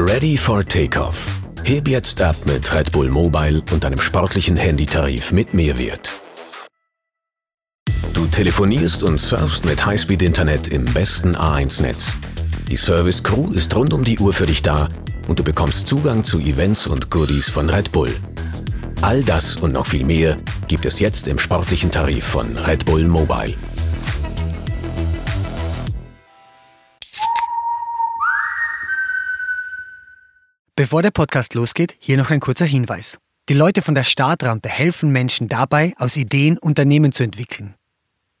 Ready for Takeoff. Heb jetzt ab mit Red Bull Mobile und einem sportlichen Handytarif mit Mehrwert. Du telefonierst und surfst mit Highspeed-Internet im besten A1-Netz. Die Service Crew ist rund um die Uhr für dich da und du bekommst Zugang zu Events und Goodies von Red Bull. All das und noch viel mehr gibt es jetzt im sportlichen Tarif von Red Bull Mobile. Bevor der Podcast losgeht, hier noch ein kurzer Hinweis. Die Leute von der Startrampe helfen Menschen dabei, aus Ideen Unternehmen zu entwickeln.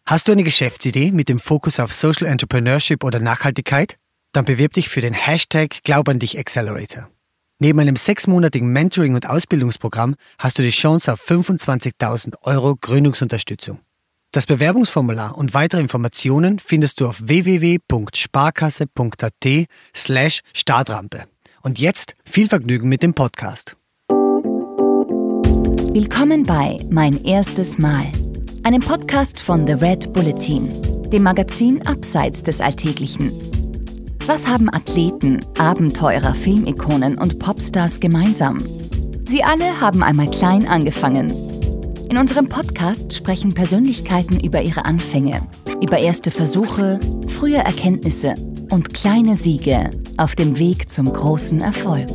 Hast du eine Geschäftsidee mit dem Fokus auf Social Entrepreneurship oder Nachhaltigkeit? Dann bewirb dich für den Hashtag Glaub an dich Accelerator. Neben einem sechsmonatigen Mentoring- und Ausbildungsprogramm hast du die Chance auf 25.000 Euro Gründungsunterstützung. Das Bewerbungsformular und weitere Informationen findest du auf www.sparkasse.at slash Startrampe. Und jetzt viel Vergnügen mit dem Podcast. Willkommen bei Mein erstes Mal, einem Podcast von The Red Bulletin, dem Magazin Abseits des Alltäglichen. Was haben Athleten, Abenteurer, Filmikonen und Popstars gemeinsam? Sie alle haben einmal klein angefangen. In unserem Podcast sprechen Persönlichkeiten über ihre Anfänge, über erste Versuche, frühe Erkenntnisse und kleine Siege auf dem Weg zum großen Erfolg.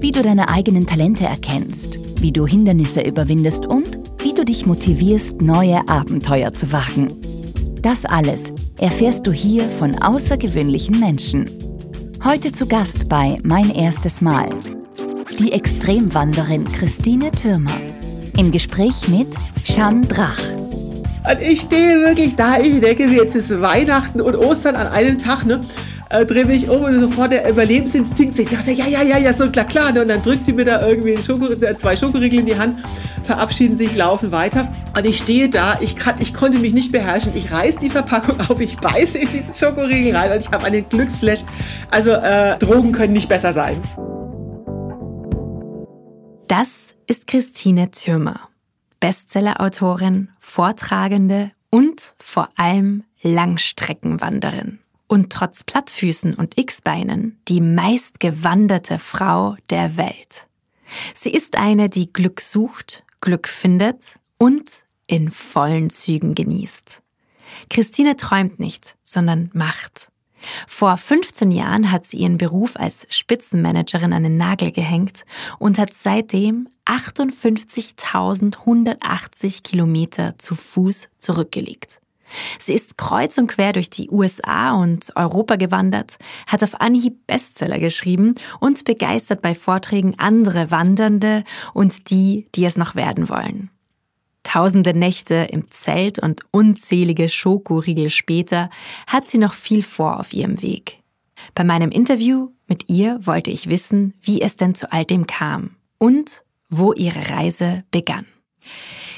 Wie du deine eigenen Talente erkennst, wie du Hindernisse überwindest und wie du dich motivierst, neue Abenteuer zu wagen. Das alles erfährst du hier von außergewöhnlichen Menschen. Heute zu Gast bei Mein erstes Mal. Die Extremwanderin Christine Türmer. Im Gespräch mit Jeanne Drach. Und ich stehe wirklich da, ich denke mir, jetzt ist Weihnachten und Ostern an einem Tag, ne? Äh, drehe mich um und sofort der Überlebensinstinkt. Ich sage, ja, ja, ja, ja, so klar, klar. Ne? Und dann drückt die mir da irgendwie Schoko, äh, zwei Schokoriegel in die Hand, verabschieden sich, laufen weiter. Und ich stehe da, ich, kann, ich konnte mich nicht beherrschen. Ich reiß die Verpackung auf, ich beiße in diesen Schokoriegel rein und ich habe einen Glücksflash. Also äh, Drogen können nicht besser sein. Das ist Christine Thürmer. Bestsellerautorin, Vortragende und vor allem Langstreckenwanderin. Und trotz Plattfüßen und X-Beinen die meistgewanderte Frau der Welt. Sie ist eine, die Glück sucht, Glück findet und in vollen Zügen genießt. Christine träumt nicht, sondern macht. Vor 15 Jahren hat sie ihren Beruf als Spitzenmanagerin an den Nagel gehängt und hat seitdem 58.180 Kilometer zu Fuß zurückgelegt. Sie ist kreuz und quer durch die USA und Europa gewandert, hat auf Anhieb Bestseller geschrieben und begeistert bei Vorträgen andere Wandernde und die, die es noch werden wollen. Tausende Nächte im Zelt und unzählige Schokoriegel später hat sie noch viel vor auf ihrem Weg. Bei meinem Interview mit ihr wollte ich wissen, wie es denn zu all dem kam und wo ihre Reise begann.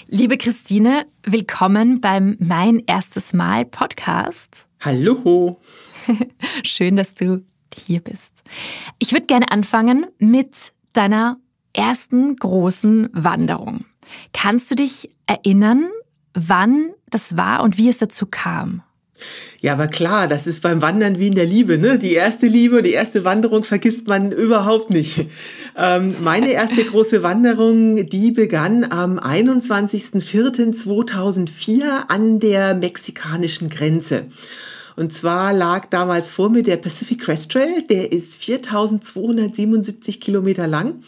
Liebe Christine, willkommen beim Mein erstes Mal Podcast. Hallo. Schön, dass du hier bist. Ich würde gerne anfangen mit deiner ersten großen Wanderung. Kannst du dich erinnern, wann das war und wie es dazu kam? Ja, aber klar, das ist beim Wandern wie in der Liebe. Ne? Die erste Liebe und die erste Wanderung vergisst man überhaupt nicht. Ähm, meine erste große Wanderung, die begann am 21.04.2004 an der mexikanischen Grenze. Und zwar lag damals vor mir der Pacific Crest Trail, der ist 4277 Kilometer lang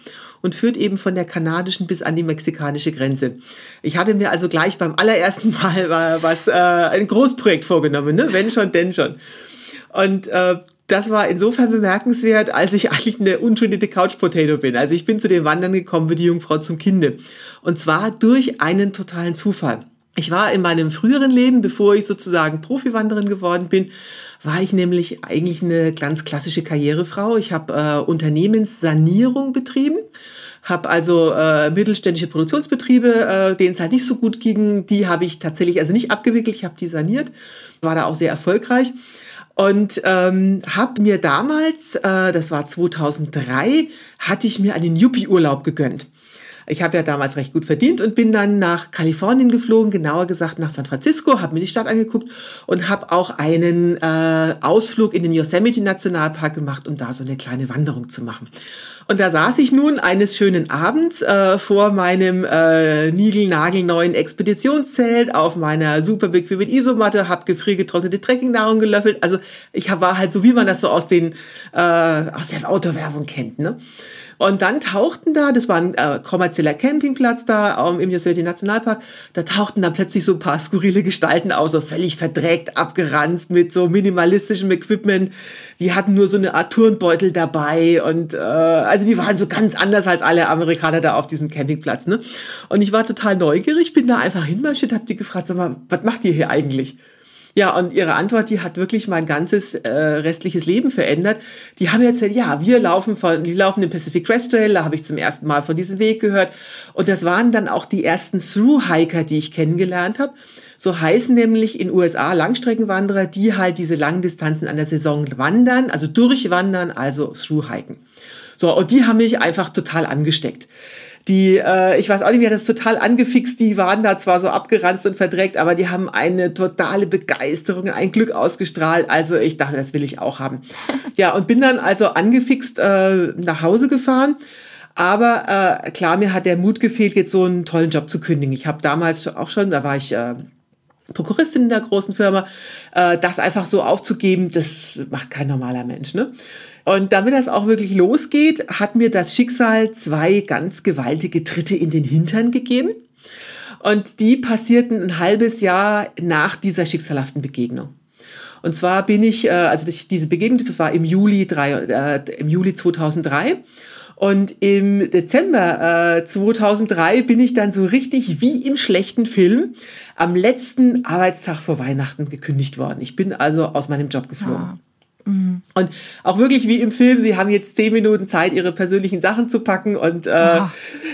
und führt eben von der kanadischen bis an die mexikanische Grenze. Ich hatte mir also gleich beim allerersten Mal was, äh, ein Großprojekt vorgenommen, ne? wenn schon, denn schon. Und äh, das war insofern bemerkenswert, als ich eigentlich eine untrainierte Couch Potato bin. Also ich bin zu den Wandern gekommen wie die Jungfrau zum Kinde. Und zwar durch einen totalen Zufall. Ich war in meinem früheren Leben, bevor ich sozusagen Profiwanderin geworden bin, war ich nämlich eigentlich eine ganz klassische Karrierefrau. Ich habe äh, Unternehmenssanierung betrieben, habe also äh, mittelständische Produktionsbetriebe, äh, denen es halt nicht so gut ging, die habe ich tatsächlich also nicht abgewickelt, ich habe die saniert, war da auch sehr erfolgreich und ähm, habe mir damals, äh, das war 2003, hatte ich mir einen Yuppie-Urlaub gegönnt. Ich habe ja damals recht gut verdient und bin dann nach Kalifornien geflogen, genauer gesagt nach San Francisco, habe mir die Stadt angeguckt und habe auch einen äh, Ausflug in den Yosemite Nationalpark gemacht, um da so eine kleine Wanderung zu machen. Und da saß ich nun eines schönen Abends äh, vor meinem äh, niegelnagelneuen Expeditionszelt auf meiner super bequemen Isomatte, habe gefriergetrocknete Trekkingnahrung gelöffelt. Also ich war halt so, wie man das so aus den äh, aus der Autowerbung kennt. Ne? Und dann tauchten da, das war ein äh, kommerzieller Campingplatz da um, im Yosemite Nationalpark, da tauchten dann plötzlich so ein paar skurrile Gestalten aus, so völlig verdreckt, abgeranzt mit so minimalistischem Equipment. Die hatten nur so eine Art Turnbeutel dabei und äh, also die waren so ganz anders als alle Amerikaner da auf diesem Campingplatz. Ne? Und ich war total neugierig, bin da einfach hinmarschiert, hab die gefragt, sag mal, was macht ihr hier eigentlich? Ja, und ihre Antwort, die hat wirklich mein ganzes äh, restliches Leben verändert. Die haben erzählt, ja, wir laufen von, die laufen den Pacific Crest Trail, da habe ich zum ersten Mal von diesem Weg gehört. Und das waren dann auch die ersten Through-Hiker, die ich kennengelernt habe. So heißen nämlich in USA Langstreckenwanderer, die halt diese langen Distanzen an der Saison wandern, also durchwandern, also Through-Hiken. So, und die haben mich einfach total angesteckt die, äh, ich weiß auch nicht, mir hat das total angefixt, die waren da zwar so abgeranzt und verdreckt, aber die haben eine totale Begeisterung, ein Glück ausgestrahlt. Also ich dachte, das will ich auch haben. Ja, und bin dann also angefixt äh, nach Hause gefahren. Aber äh, klar, mir hat der Mut gefehlt, jetzt so einen tollen Job zu kündigen. Ich habe damals auch schon, da war ich äh, Prokuristin in der großen Firma, äh, das einfach so aufzugeben, das macht kein normaler Mensch. Ne? Und damit das auch wirklich losgeht, hat mir das Schicksal zwei ganz gewaltige Tritte in den Hintern gegeben. Und die passierten ein halbes Jahr nach dieser schicksalhaften Begegnung. Und zwar bin ich, äh, also diese Begegnung, das war im Juli, drei, äh, im Juli 2003. Und im Dezember äh, 2003 bin ich dann so richtig wie im schlechten Film am letzten Arbeitstag vor Weihnachten gekündigt worden. Ich bin also aus meinem Job geflogen. Ja. Mhm. Und auch wirklich wie im Film, sie haben jetzt zehn Minuten Zeit, ihre persönlichen Sachen zu packen und äh,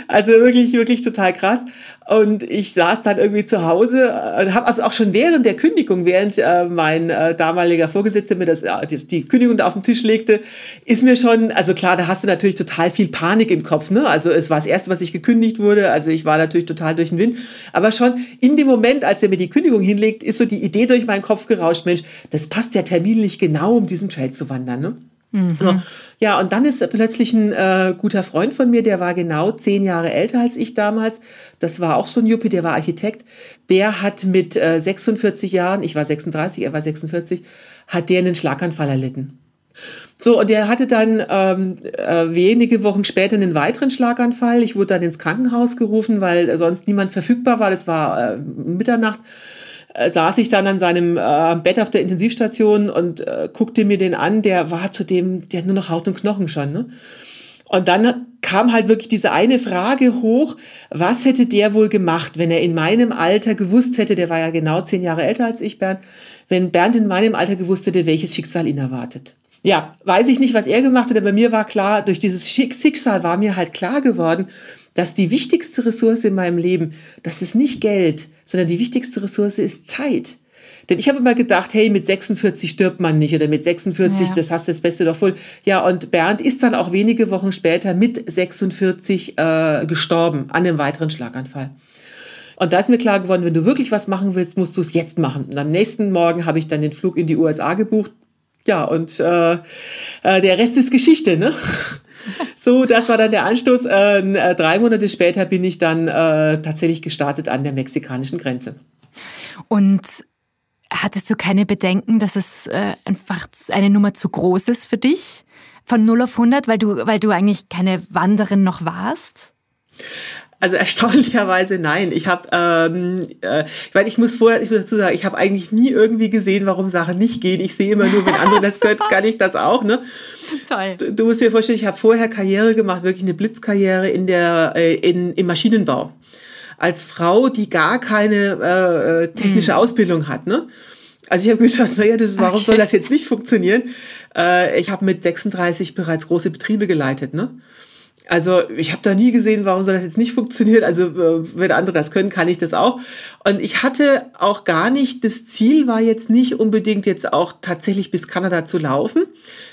also wirklich, wirklich total krass. Und ich saß dann irgendwie zu Hause und habe also auch schon während der Kündigung, während äh, mein äh, damaliger Vorgesetzter mir das, äh, die Kündigung da auf den Tisch legte, ist mir schon, also klar, da hast du natürlich total viel Panik im Kopf. Ne? Also es war das Erste, was ich gekündigt wurde. Also ich war natürlich total durch den Wind. Aber schon in dem Moment, als er mir die Kündigung hinlegt, ist so die Idee durch meinen Kopf gerauscht, Mensch, das passt ja terminlich genau, um diesen Trail zu wandern. Ne? Mhm. Ja, und dann ist plötzlich ein äh, guter Freund von mir, der war genau zehn Jahre älter als ich damals. Das war auch so ein Juppie, der war Architekt. Der hat mit äh, 46 Jahren, ich war 36, er war 46, hat der einen Schlaganfall erlitten. So, und er hatte dann ähm, äh, wenige Wochen später einen weiteren Schlaganfall. Ich wurde dann ins Krankenhaus gerufen, weil sonst niemand verfügbar war. Das war äh, Mitternacht. Äh, saß ich dann an seinem äh, Bett auf der Intensivstation und äh, guckte mir den an, der war zu dem, der hat nur noch Haut und Knochen schon. Ne? Und dann kam halt wirklich diese eine Frage hoch, was hätte der wohl gemacht, wenn er in meinem Alter gewusst hätte, der war ja genau zehn Jahre älter als ich, Bernd, wenn Bernd in meinem Alter gewusst hätte, welches Schicksal ihn erwartet. Ja, weiß ich nicht, was er gemacht hat, aber mir war klar, durch dieses Schicksal war mir halt klar geworden, dass die wichtigste Ressource in meinem Leben, das ist nicht Geld, sondern die wichtigste Ressource ist Zeit. Denn ich habe immer gedacht, hey, mit 46 stirbt man nicht oder mit 46, ja. das hast du das Beste doch voll. Ja, und Bernd ist dann auch wenige Wochen später mit 46 äh, gestorben an einem weiteren Schlaganfall. Und da ist mir klar geworden, wenn du wirklich was machen willst, musst du es jetzt machen. Und am nächsten Morgen habe ich dann den Flug in die USA gebucht. Ja, und äh, äh, der Rest ist Geschichte, ne? So, das war dann der Anstoß. Ähm, äh, drei Monate später bin ich dann äh, tatsächlich gestartet an der mexikanischen Grenze. Und hattest du keine Bedenken, dass es äh, einfach eine Nummer zu groß ist für dich? Von 0 auf 100, weil du, weil du eigentlich keine Wanderin noch warst? Also erstaunlicherweise nein. Ich habe, ähm, äh, weil ich muss vorher, ich muss dazu sagen, ich habe eigentlich nie irgendwie gesehen, warum Sachen nicht gehen. Ich sehe immer nur, wenn andere das gehört, kann ich das auch. Ne? Toll. Du, du musst dir vorstellen, ich habe vorher Karriere gemacht, wirklich eine Blitzkarriere in der äh, in, im Maschinenbau als Frau, die gar keine äh, äh technische mhm. Ausbildung hat. Ne? Also ich habe gedacht, naja, das, warum okay. soll das jetzt nicht funktionieren? Äh, ich habe mit 36 bereits große Betriebe geleitet. Ne? Also ich habe da nie gesehen, warum soll das jetzt nicht funktionieren. Also äh, wenn andere das können, kann ich das auch. Und ich hatte auch gar nicht, das Ziel war jetzt nicht unbedingt jetzt auch tatsächlich bis Kanada zu laufen.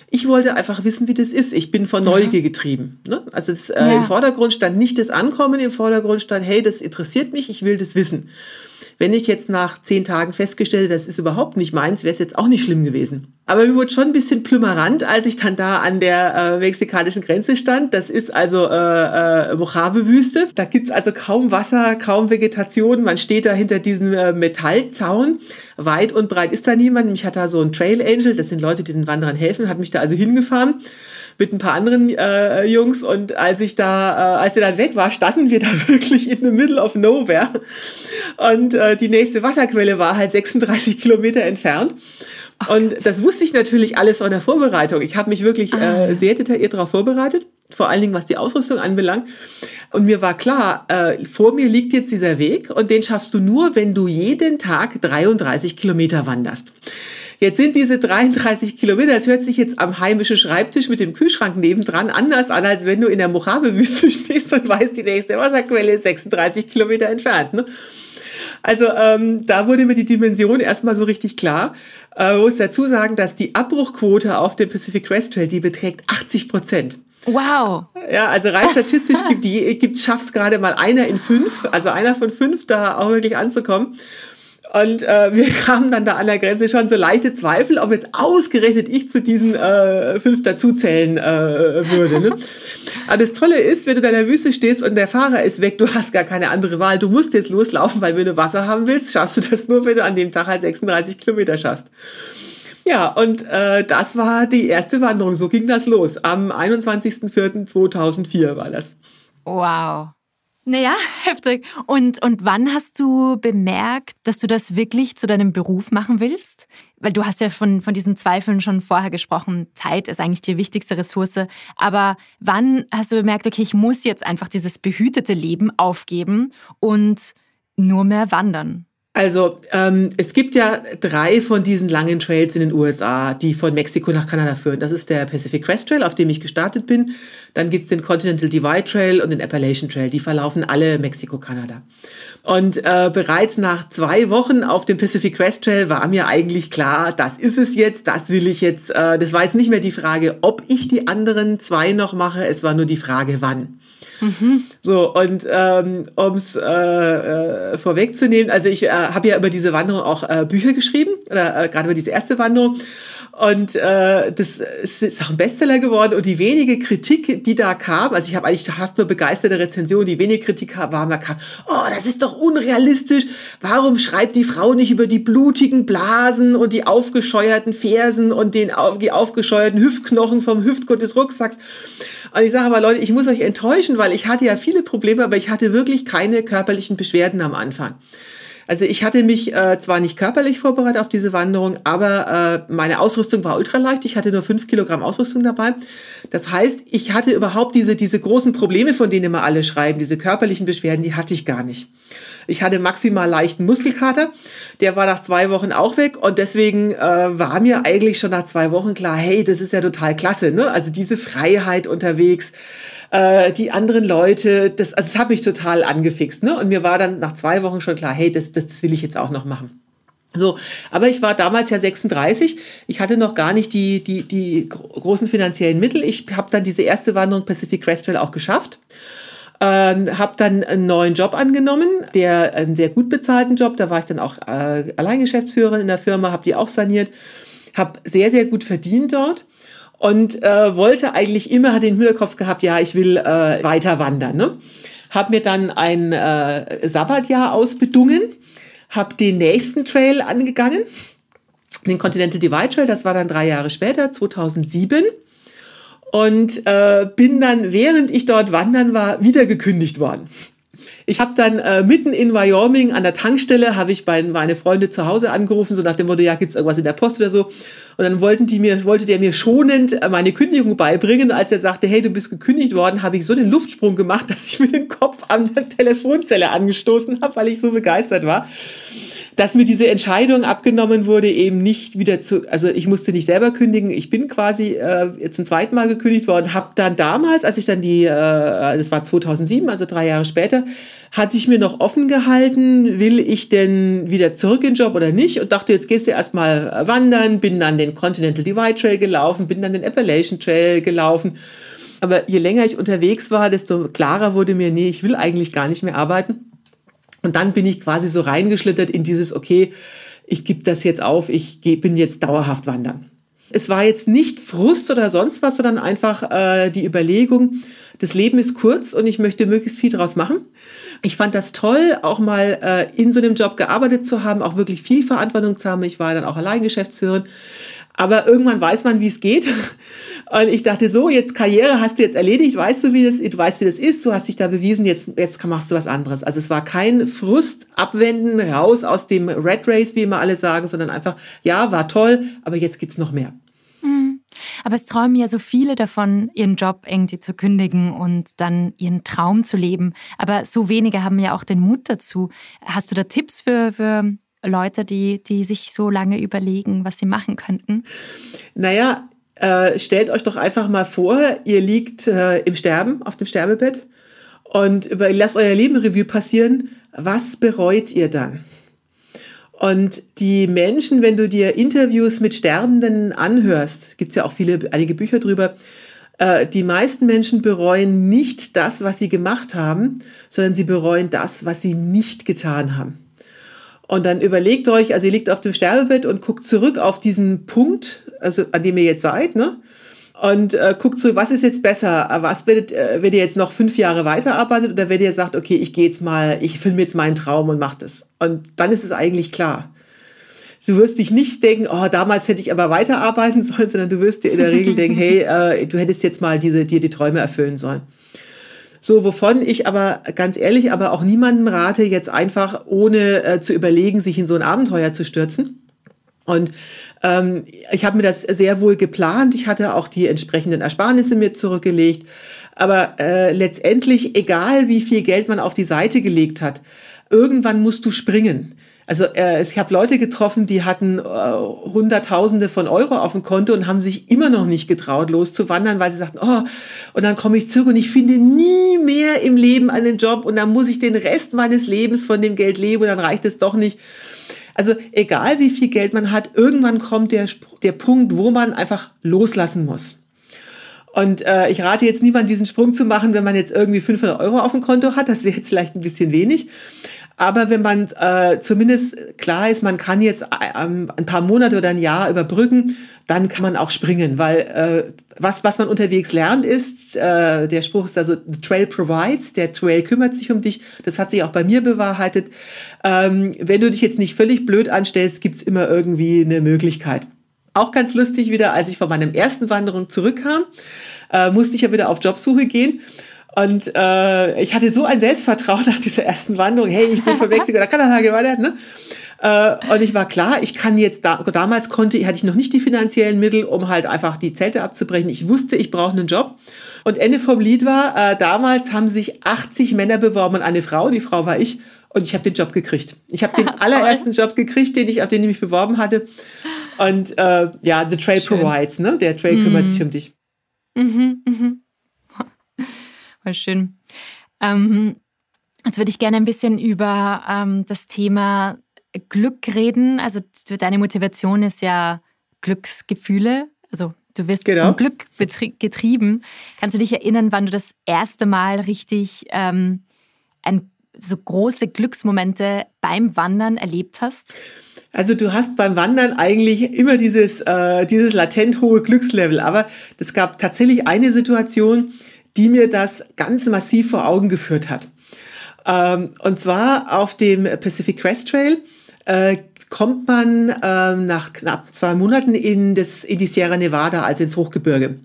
Ich wollte einfach wissen, wie das ist. Ich bin von Neugier getrieben. Ne? Also es, äh, ja. im Vordergrund stand nicht das Ankommen, im Vordergrund stand, hey, das interessiert mich, ich will das wissen. Wenn ich jetzt nach zehn Tagen festgestellt, das ist überhaupt nicht meins, wäre es jetzt auch nicht schlimm gewesen. Aber mir wurde schon ein bisschen plümerant, als ich dann da an der äh, mexikanischen Grenze stand. Das ist also äh, äh, Mojave-Wüste. Da gibt's also kaum Wasser, kaum Vegetation. Man steht da hinter diesem äh, Metallzaun. Weit und breit ist da niemand. Mich hat da so ein Trail Angel, das sind Leute, die den Wanderern helfen, hat mich da also hingefahren mit ein paar anderen äh, Jungs und als ich da, äh, als er dann weg war, standen wir da wirklich in the middle of nowhere und äh, die nächste Wasserquelle war halt 36 Kilometer entfernt. Und das wusste ich natürlich alles von der Vorbereitung. Ich habe mich wirklich ah. äh, sehr detailliert darauf vorbereitet, vor allen Dingen was die Ausrüstung anbelangt. Und mir war klar, äh, vor mir liegt jetzt dieser Weg und den schaffst du nur, wenn du jeden Tag 33 Kilometer wanderst. Jetzt sind diese 33 Kilometer, das hört sich jetzt am heimischen Schreibtisch mit dem Kühlschrank nebendran anders an, als wenn du in der Mojave-Wüste stehst und weißt, die nächste Wasserquelle ist 36 Kilometer entfernt. Ne? Also ähm, da wurde mir die Dimension erstmal so richtig klar. Äh, muss dazu sagen, dass die Abbruchquote auf dem Pacific Crest Trail, die beträgt 80 Prozent. Wow. Ja, also rein statistisch gibt die, gibt, schafft gerade mal einer in fünf, also einer von fünf, da auch wirklich anzukommen. Und äh, wir kamen dann da an der Grenze schon so leichte Zweifel, ob jetzt ausgerechnet ich zu diesen äh, fünf dazuzählen äh, würde. Ne? Aber das Tolle ist, wenn du da in der Wüste stehst und der Fahrer ist weg, du hast gar keine andere Wahl. Du musst jetzt loslaufen, weil wenn du Wasser haben willst, schaffst du das nur, wenn du an dem Tag halt 36 Kilometer schaffst. Ja, und äh, das war die erste Wanderung. So ging das los. Am 21.04.2004 war das. Wow. Naja, heftig. Und, und wann hast du bemerkt, dass du das wirklich zu deinem Beruf machen willst? Weil du hast ja von, von diesen Zweifeln schon vorher gesprochen. Zeit ist eigentlich die wichtigste Ressource. Aber wann hast du bemerkt, okay, ich muss jetzt einfach dieses behütete Leben aufgeben und nur mehr wandern? Also ähm, es gibt ja drei von diesen langen Trails in den USA, die von Mexiko nach Kanada führen. Das ist der Pacific Crest Trail, auf dem ich gestartet bin. Dann gibt's den Continental Divide Trail und den Appalachian Trail. Die verlaufen alle Mexiko-Kanada. Und äh, bereits nach zwei Wochen auf dem Pacific Crest Trail war mir eigentlich klar, das ist es jetzt, das will ich jetzt. Äh, das war jetzt nicht mehr die Frage, ob ich die anderen zwei noch mache, es war nur die Frage, wann. Mhm. So, und ähm, um es äh, äh, vorwegzunehmen, also ich äh, habe ja über diese Wanderung auch äh, Bücher geschrieben, oder äh, gerade über diese erste Wanderung. Und äh, das ist auch ein Bestseller geworden. Und die wenige Kritik, die da kam, also ich habe eigentlich fast nur begeisterte Rezensionen, die wenige Kritik war, man kam, oh, das ist doch unrealistisch. Warum schreibt die Frau nicht über die blutigen Blasen und die aufgescheuerten Fersen und den die aufgescheuerten Hüftknochen vom Hüftgurt des Rucksacks? Und ich sage aber, Leute, ich muss euch enttäuschen, weil ich hatte ja viele Probleme, aber ich hatte wirklich keine körperlichen Beschwerden am Anfang. Also ich hatte mich äh, zwar nicht körperlich vorbereitet auf diese Wanderung, aber äh, meine Ausrüstung war ultraleicht. Ich hatte nur fünf Kilogramm Ausrüstung dabei. Das heißt, ich hatte überhaupt diese, diese großen Probleme, von denen immer alle schreiben, diese körperlichen Beschwerden, die hatte ich gar nicht. Ich hatte maximal leichten Muskelkater. Der war nach zwei Wochen auch weg und deswegen äh, war mir eigentlich schon nach zwei Wochen klar, hey, das ist ja total klasse. Ne? Also diese Freiheit unterwegs äh, die anderen Leute, das, also das hat mich total angefixt. Ne? Und mir war dann nach zwei Wochen schon klar, hey, das, das, das will ich jetzt auch noch machen. So, aber ich war damals ja 36. Ich hatte noch gar nicht die, die, die großen finanziellen Mittel. Ich habe dann diese erste Wanderung Pacific Crest Trail auch geschafft. Ähm, habe dann einen neuen Job angenommen, der einen sehr gut bezahlten Job. Da war ich dann auch äh, Alleingeschäftsführerin in der Firma, habe die auch saniert, habe sehr, sehr gut verdient dort und äh, wollte eigentlich immer, hat den Hinterkopf gehabt, ja, ich will äh, weiter wandern. Ne? Hab mir dann ein äh, Sabbatjahr ausbedungen, habe den nächsten Trail angegangen, den Continental Divide Trail, das war dann drei Jahre später, 2007 und äh, bin dann, während ich dort wandern war, wieder gekündigt worden. Ich habe dann äh, mitten in Wyoming an der Tankstelle, habe ich bei meine Freunde zu Hause angerufen, so nach dem Motto, ja, gibt's irgendwas in der Post oder so. Und dann wollten die mir, wollte der mir schonend äh, meine Kündigung beibringen. Als er sagte, hey, du bist gekündigt worden, habe ich so den Luftsprung gemacht, dass ich mit dem Kopf an der Telefonzelle angestoßen habe, weil ich so begeistert war. Dass mir diese Entscheidung abgenommen wurde, eben nicht wieder zu, also ich musste nicht selber kündigen, ich bin quasi äh, jetzt zum zweiten Mal gekündigt worden, habe dann damals, als ich dann die, äh, das war 2007, also drei Jahre später, hatte ich mir noch offen gehalten, will ich denn wieder zurück in den Job oder nicht und dachte, jetzt gehst du erstmal wandern, bin dann den Continental Divide Trail gelaufen, bin dann den Appalachian Trail gelaufen. Aber je länger ich unterwegs war, desto klarer wurde mir, nee, ich will eigentlich gar nicht mehr arbeiten. Und dann bin ich quasi so reingeschlittert in dieses, okay, ich gebe das jetzt auf, ich bin jetzt dauerhaft wandern. Es war jetzt nicht Frust oder sonst was, sondern einfach äh, die Überlegung, das Leben ist kurz und ich möchte möglichst viel draus machen. Ich fand das toll, auch mal äh, in so einem Job gearbeitet zu haben, auch wirklich viel Verantwortung zu haben. Ich war dann auch Alleingeschäftsführerin. Aber irgendwann weiß man, wie es geht. Und ich dachte so, jetzt Karriere hast du jetzt erledigt, weißt du, wie das, du weißt, wie das ist, du hast dich da bewiesen, jetzt, jetzt machst du was anderes. Also es war kein Frust, abwenden, raus aus dem Red Race, wie immer alle sagen, sondern einfach, ja, war toll, aber jetzt geht's noch mehr. Aber es träumen ja so viele davon, ihren Job irgendwie zu kündigen und dann ihren Traum zu leben. Aber so wenige haben ja auch den Mut dazu. Hast du da Tipps für, für Leute, die, die sich so lange überlegen, was sie machen könnten? Naja, äh, stellt euch doch einfach mal vor, ihr liegt äh, im Sterben, auf dem Sterbebett und über, lasst euer Leben Revue passieren. Was bereut ihr dann? Und die Menschen, wenn du dir Interviews mit Sterbenden anhörst, gibt es ja auch viele, einige Bücher drüber, äh, die meisten Menschen bereuen nicht das, was sie gemacht haben, sondern sie bereuen das, was sie nicht getan haben. Und dann überlegt euch, also ihr liegt auf dem Sterbebett und guckt zurück auf diesen Punkt, also an dem ihr jetzt seid, ne? Und äh, guckt so, was ist jetzt besser? Was werdet, äh, wenn ihr jetzt noch fünf Jahre weiterarbeitet oder wenn ihr sagt, okay, ich gehe jetzt mal, ich filme jetzt meinen Traum und mach das. Und dann ist es eigentlich klar. Du wirst dich nicht denken, oh, damals hätte ich aber weiterarbeiten sollen, sondern du wirst dir in der Regel denken, hey, äh, du hättest jetzt mal diese, dir die Träume erfüllen sollen. So, wovon ich aber ganz ehrlich, aber auch niemandem rate, jetzt einfach ohne äh, zu überlegen, sich in so ein Abenteuer zu stürzen. Und ähm, ich habe mir das sehr wohl geplant. Ich hatte auch die entsprechenden Ersparnisse mir zurückgelegt. Aber äh, letztendlich, egal wie viel Geld man auf die Seite gelegt hat, irgendwann musst du springen. Also äh, ich habe Leute getroffen, die hatten äh, Hunderttausende von Euro auf dem Konto und haben sich immer noch nicht getraut, loszuwandern, weil sie sagten, oh, und dann komme ich zurück und ich finde nie mehr im Leben einen Job und dann muss ich den Rest meines Lebens von dem Geld leben und dann reicht es doch nicht. Also egal wie viel Geld man hat, irgendwann kommt der, der Punkt, wo man einfach loslassen muss. Und äh, ich rate jetzt niemand, diesen Sprung zu machen, wenn man jetzt irgendwie 500 Euro auf dem Konto hat. Das wäre jetzt vielleicht ein bisschen wenig. Aber wenn man äh, zumindest klar ist, man kann jetzt ähm, ein paar Monate oder ein Jahr überbrücken, dann kann man auch springen, weil äh, was, was man unterwegs lernt, ist, äh, der Spruch ist also, the trail provides, der Trail kümmert sich um dich. Das hat sich auch bei mir bewahrheitet. Ähm, wenn du dich jetzt nicht völlig blöd anstellst, gibt's immer irgendwie eine Möglichkeit. Auch ganz lustig wieder, als ich von meinem ersten Wanderung zurückkam, äh, musste ich ja wieder auf Jobsuche gehen. Und äh, ich hatte so ein Selbstvertrauen nach dieser ersten Wanderung. Hey, ich bin von Mexiko nach Kanada gewandert. Ne? Äh, und ich war klar, ich kann jetzt, da, damals konnte, hatte ich noch nicht die finanziellen Mittel, um halt einfach die Zelte abzubrechen. Ich wusste, ich brauche einen Job. Und Ende vom Lied war, äh, damals haben sich 80 Männer beworben und eine Frau, die Frau war ich. Und ich habe den Job gekriegt. Ich habe den allerersten Job gekriegt, den ich, auf den ich mich beworben hatte. Und äh, ja, The Trail Schön. provides, ne? Der Trail mhm. kümmert sich um dich. Mhm, mhm. Voll schön. Ähm, jetzt würde ich gerne ein bisschen über ähm, das Thema Glück reden. Also deine Motivation ist ja Glücksgefühle. Also du wirst genau. vom Glück getrieben. Kannst du dich erinnern, wann du das erste Mal richtig ähm, ein, so große Glücksmomente beim Wandern erlebt hast? Also du hast beim Wandern eigentlich immer dieses, äh, dieses latent hohe Glückslevel, aber es gab tatsächlich eine Situation, die mir das ganz massiv vor Augen geführt hat. Ähm, und zwar auf dem Pacific Crest Trail äh, kommt man ähm, nach knapp zwei Monaten in, das, in die Sierra Nevada, also ins Hochgebirge.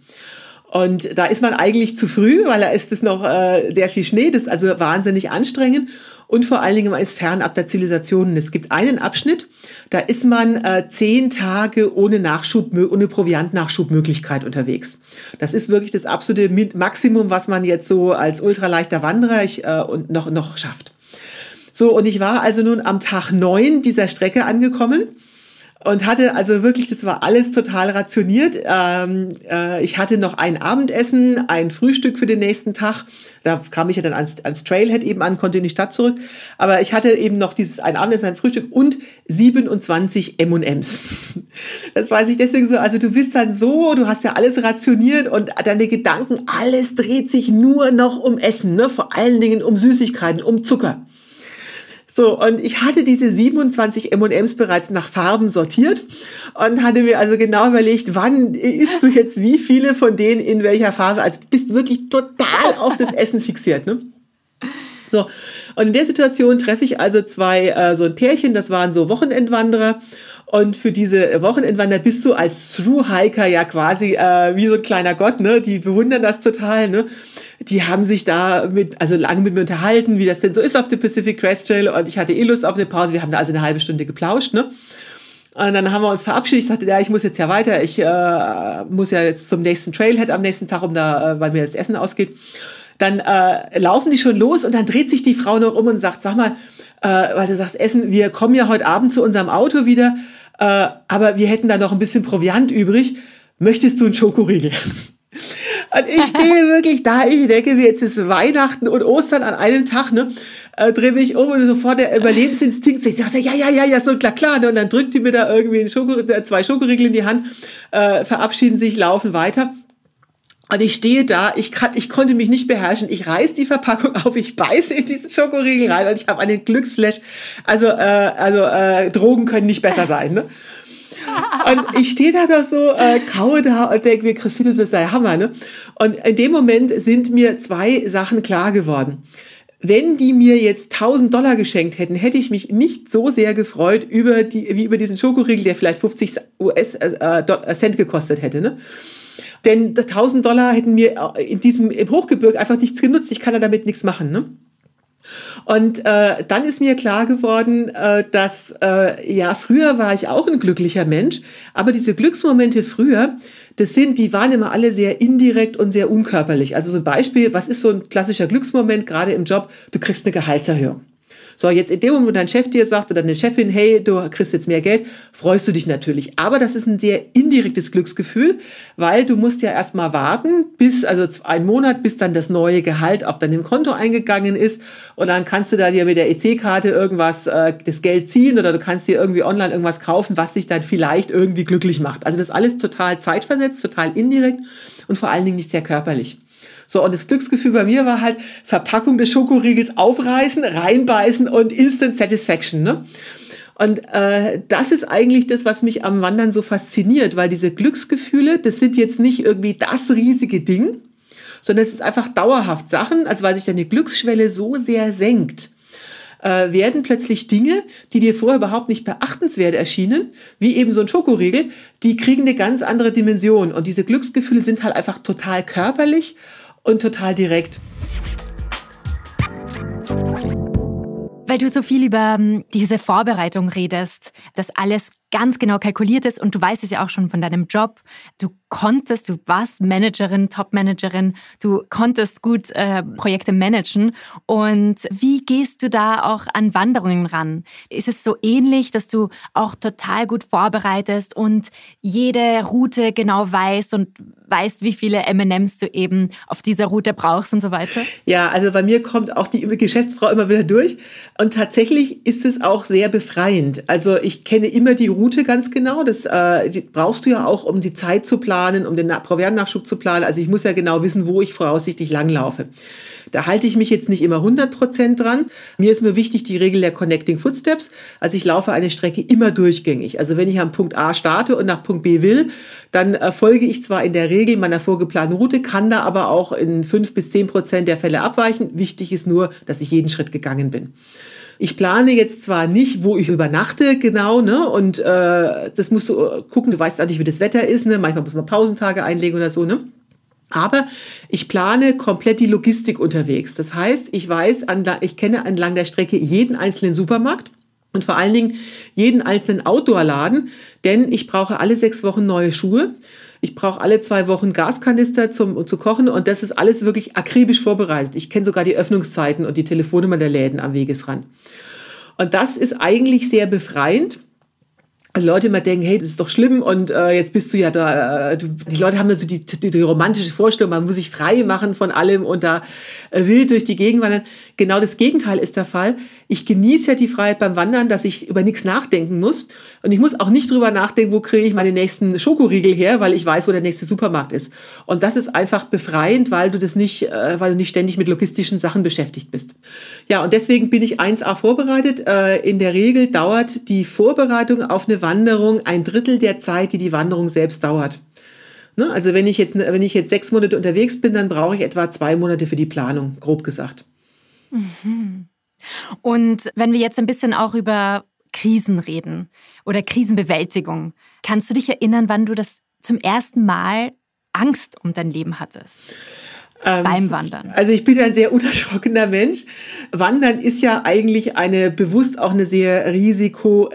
Und da ist man eigentlich zu früh, weil da ist es noch äh, sehr viel Schnee, das ist also wahnsinnig anstrengend. Und vor allen Dingen, man ist fernab der Zivilisation. Es gibt einen Abschnitt, da ist man äh, zehn Tage ohne Nachschub, ohne Proviantnachschubmöglichkeit unterwegs. Das ist wirklich das absolute Maximum, was man jetzt so als ultraleichter Wanderer ich, äh, und noch, noch schafft. So, und ich war also nun am Tag neun dieser Strecke angekommen und hatte also wirklich, das war alles total rationiert. Ähm, äh, ich hatte noch ein Abendessen, ein Frühstück für den nächsten Tag. Da kam ich ja dann ans, ans Trailhead eben an, konnte in die Stadt zurück. Aber ich hatte eben noch dieses ein Abendessen, ein Frühstück und 27 M&Ms. Das weiß ich deswegen so. Also du bist dann so, du hast ja alles rationiert und deine Gedanken, alles dreht sich nur noch um Essen, ne? vor allen Dingen um Süßigkeiten, um Zucker. So, und ich hatte diese 27 M&Ms bereits nach Farben sortiert und hatte mir also genau überlegt, wann isst du jetzt wie viele von denen in welcher Farbe. Also du bist wirklich total auf das Essen fixiert, ne? So, und in der Situation treffe ich also zwei, äh, so ein Pärchen, das waren so Wochenendwanderer. Und für diese Wochenendwanderer bist du als Thru-Hiker ja quasi äh, wie so ein kleiner Gott, ne? Die bewundern das total, ne? die haben sich da mit, also lange mit mir unterhalten, wie das denn so ist auf der Pacific Crest Trail und ich hatte eh Lust auf eine Pause. Wir haben da also eine halbe Stunde geplauscht, ne? Und dann haben wir uns verabschiedet. Ich sagte, ja, ich muss jetzt ja weiter. Ich äh, muss ja jetzt zum nächsten Trailhead am nächsten Tag, um da, äh, weil mir das Essen ausgeht. Dann äh, laufen die schon los und dann dreht sich die Frau noch um und sagt, sag mal, äh, weil du sagst, Essen, wir kommen ja heute Abend zu unserem Auto wieder, äh, aber wir hätten da noch ein bisschen Proviant übrig. Möchtest du einen Schokoriegel? Und ich stehe wirklich da, ich denke mir, jetzt ist Weihnachten und Ostern an einem Tag, ne? Äh, drehe mich um und sofort der Überlebensinstinkt, ich sage, ja, ja, ja, ja, so klar, klar. Ne? Und dann drückt die mir da irgendwie Schoko, äh, zwei Schokoriegel in die Hand, äh, verabschieden sich, laufen weiter. Und ich stehe da, ich, kann, ich konnte mich nicht beherrschen. Ich reiß die Verpackung auf, ich beiße in diesen Schokoriegel rein und ich habe einen Glücksflash. Also, äh, also äh, Drogen können nicht besser sein. Ne? Und ich stehe da, da so, äh, kaue da und denke mir, Christine, das der Hammer. Ne? Und in dem Moment sind mir zwei Sachen klar geworden. Wenn die mir jetzt 1000 Dollar geschenkt hätten, hätte ich mich nicht so sehr gefreut über die, wie über diesen Schokoriegel, der vielleicht 50 US äh, äh, Cent gekostet hätte. Ne? Denn 1000 Dollar hätten mir in diesem im Hochgebirge einfach nichts genutzt. Ich kann da damit nichts machen. Ne? Und äh, dann ist mir klar geworden, äh, dass äh, ja früher war ich auch ein glücklicher Mensch, aber diese Glücksmomente früher, das sind, die waren immer alle sehr indirekt und sehr unkörperlich. Also so ein Beispiel, was ist so ein klassischer Glücksmoment gerade im Job? Du kriegst eine Gehaltserhöhung. So, jetzt in dem Moment, wo dein Chef dir sagt oder deine Chefin, hey, du kriegst jetzt mehr Geld, freust du dich natürlich. Aber das ist ein sehr indirektes Glücksgefühl, weil du musst ja erstmal warten, bis, also ein Monat, bis dann das neue Gehalt auf deinem Konto eingegangen ist. Und dann kannst du da dir mit der EC-Karte irgendwas, äh, das Geld ziehen oder du kannst dir irgendwie online irgendwas kaufen, was dich dann vielleicht irgendwie glücklich macht. Also das alles total zeitversetzt, total indirekt und vor allen Dingen nicht sehr körperlich. So, und das Glücksgefühl bei mir war halt Verpackung des Schokoriegels aufreißen, reinbeißen und Instant Satisfaction. Ne? Und äh, das ist eigentlich das, was mich am Wandern so fasziniert, weil diese Glücksgefühle, das sind jetzt nicht irgendwie das riesige Ding, sondern es ist einfach dauerhaft Sachen, also weil sich deine Glücksschwelle so sehr senkt äh, werden plötzlich Dinge, die dir vorher überhaupt nicht beachtenswert erschienen, wie eben so ein Schokoriegel, die kriegen eine ganz andere Dimension. Und diese Glücksgefühle sind halt einfach total körperlich und total direkt. Weil du so viel über ähm, diese Vorbereitung redest, dass alles ganz genau kalkuliert ist und du weißt es ja auch schon von deinem Job. Du konntest, du warst Managerin, Top-Managerin, du konntest gut äh, Projekte managen. Und wie gehst du da auch an Wanderungen ran? Ist es so ähnlich, dass du auch total gut vorbereitest und jede Route genau weißt und weißt, wie viele M&Ms du eben auf dieser Route brauchst und so weiter? Ja, also bei mir kommt auch die Geschäftsfrau immer wieder durch und tatsächlich ist es auch sehr befreiend. Also ich kenne immer die Route ganz genau. Das äh, brauchst du ja auch, um die Zeit zu planen, um den Proviantnachschub zu planen. Also ich muss ja genau wissen, wo ich voraussichtlich langlaufe. Da halte ich mich jetzt nicht immer 100 Prozent dran. Mir ist nur wichtig die Regel der Connecting Footsteps. Also ich laufe eine Strecke immer durchgängig. Also wenn ich am Punkt A starte und nach Punkt B will, dann äh, folge ich zwar in der Regel meiner vorgeplanten Route, kann da aber auch in 5 bis 10 Prozent der Fälle abweichen. Wichtig ist nur, dass ich jeden Schritt gegangen bin. Ich plane jetzt zwar nicht, wo ich übernachte, genau, ne? Und äh, das musst du äh, gucken, du weißt auch nicht, wie das Wetter ist, ne? Manchmal muss man Pausentage einlegen oder so, ne? Aber ich plane komplett die Logistik unterwegs. Das heißt, ich weiß, ich kenne entlang der Strecke jeden einzelnen Supermarkt und vor allen Dingen jeden einzelnen Outdoor-Laden, denn ich brauche alle sechs Wochen neue Schuhe. Ich brauche alle zwei Wochen Gaskanister zum, um zu kochen und das ist alles wirklich akribisch vorbereitet. Ich kenne sogar die Öffnungszeiten und die Telefonnummer der Läden am Wegesrand. Und das ist eigentlich sehr befreiend also Leute immer denken, hey, das ist doch schlimm und äh, jetzt bist du ja da, äh, du, die Leute haben ja so die, die, die, romantische Vorstellung, man muss sich frei machen von allem und da äh, wild durch die Gegend wandern. Genau das Gegenteil ist der Fall. Ich genieße ja die Freiheit beim Wandern, dass ich über nichts nachdenken muss und ich muss auch nicht drüber nachdenken, wo kriege ich meine nächsten Schokoriegel her, weil ich weiß, wo der nächste Supermarkt ist. Und das ist einfach befreiend, weil du das nicht, äh, weil du nicht ständig mit logistischen Sachen beschäftigt bist. Ja, und deswegen bin ich 1A vorbereitet. Äh, in der Regel dauert die Vorbereitung auf eine Wanderung ein Drittel der Zeit, die die Wanderung selbst dauert. Ne? Also wenn ich, jetzt, wenn ich jetzt sechs Monate unterwegs bin, dann brauche ich etwa zwei Monate für die Planung, grob gesagt. Mhm. Und wenn wir jetzt ein bisschen auch über Krisen reden oder Krisenbewältigung, kannst du dich erinnern, wann du das zum ersten Mal Angst um dein Leben hattest? Ähm, beim Wandern? Also ich bin ein sehr unerschrockener Mensch. Wandern ist ja eigentlich eine bewusst auch eine sehr risiko